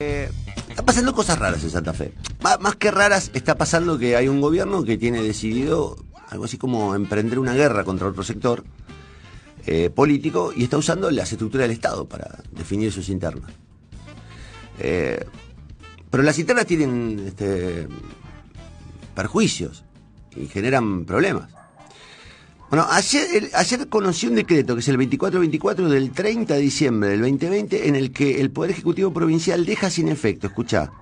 Eh, está pasando cosas raras en Santa Fe. más que raras, está pasando que hay un gobierno que tiene decidido algo así como emprender una guerra contra otro sector eh, político y está usando las estructuras del Estado para definir sus internas. Eh, pero las internas tienen este, perjuicios y generan problemas. Bueno, ayer, conocí un decreto, que es el 2424 del 30 de diciembre del 2020, en el que el Poder Ejecutivo Provincial deja sin efecto, escucha,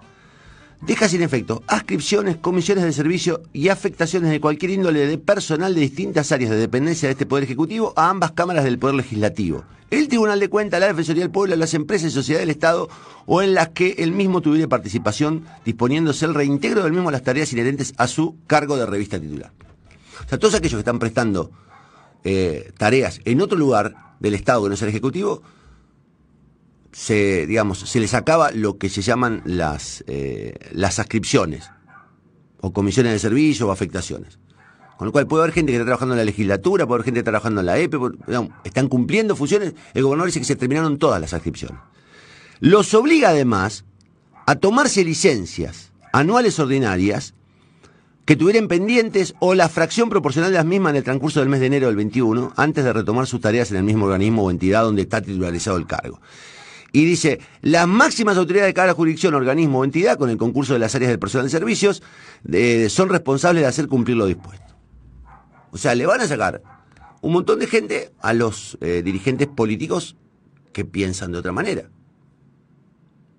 deja sin efecto ascripciones, comisiones de servicio y afectaciones de cualquier índole de personal de distintas áreas de dependencia de este Poder Ejecutivo a ambas cámaras del Poder Legislativo. El Tribunal de Cuentas, la Defensoría del Pueblo, las empresas y sociedades del Estado o en las que el mismo tuviera participación, disponiéndose el reintegro del mismo a las tareas inherentes a su cargo de revista titular. O sea, todos aquellos que están prestando eh, tareas en otro lugar del Estado que no es el Ejecutivo, se, digamos, se les acaba lo que se llaman las, eh, las ascripciones, o comisiones de servicio o afectaciones. Con lo cual puede haber gente que está trabajando en la legislatura, puede haber gente trabajando en la EPE, están cumpliendo funciones. El gobernador dice que se terminaron todas las ascripciones. Los obliga además a tomarse licencias anuales ordinarias que tuvieran pendientes o la fracción proporcional de las mismas en el transcurso del mes de enero del 21, antes de retomar sus tareas en el mismo organismo o entidad donde está titularizado el cargo. Y dice, las máximas autoridades de cada jurisdicción, organismo o entidad, con el concurso de las áreas del personal de servicios, son responsables de hacer cumplir lo dispuesto. O sea, le van a sacar un montón de gente a los eh, dirigentes políticos que piensan de otra manera.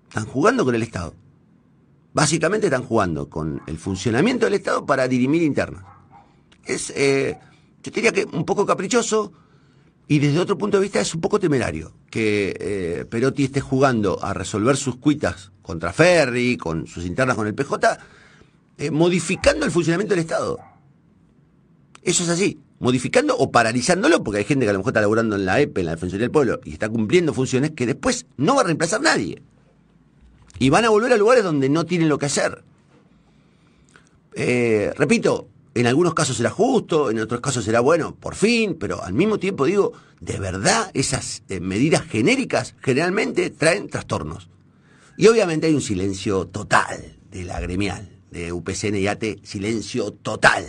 Están jugando con el Estado. Básicamente están jugando con el funcionamiento del Estado para dirimir internas. Es, eh, yo diría que un poco caprichoso y desde otro punto de vista es un poco temerario que eh, Perotti esté jugando a resolver sus cuitas contra Ferri, con sus internas con el PJ, eh, modificando el funcionamiento del Estado. Eso es así, modificando o paralizándolo, porque hay gente que a lo mejor está laburando en la EPE, en la Defensoría del Pueblo, y está cumpliendo funciones que después no va a reemplazar nadie. Y van a volver a lugares donde no tienen lo que hacer. Eh, repito, en algunos casos será justo, en otros casos será bueno, por fin, pero al mismo tiempo digo, de verdad esas eh, medidas genéricas generalmente traen trastornos. Y obviamente hay un silencio total de la gremial, de UPCN y ATE, silencio total.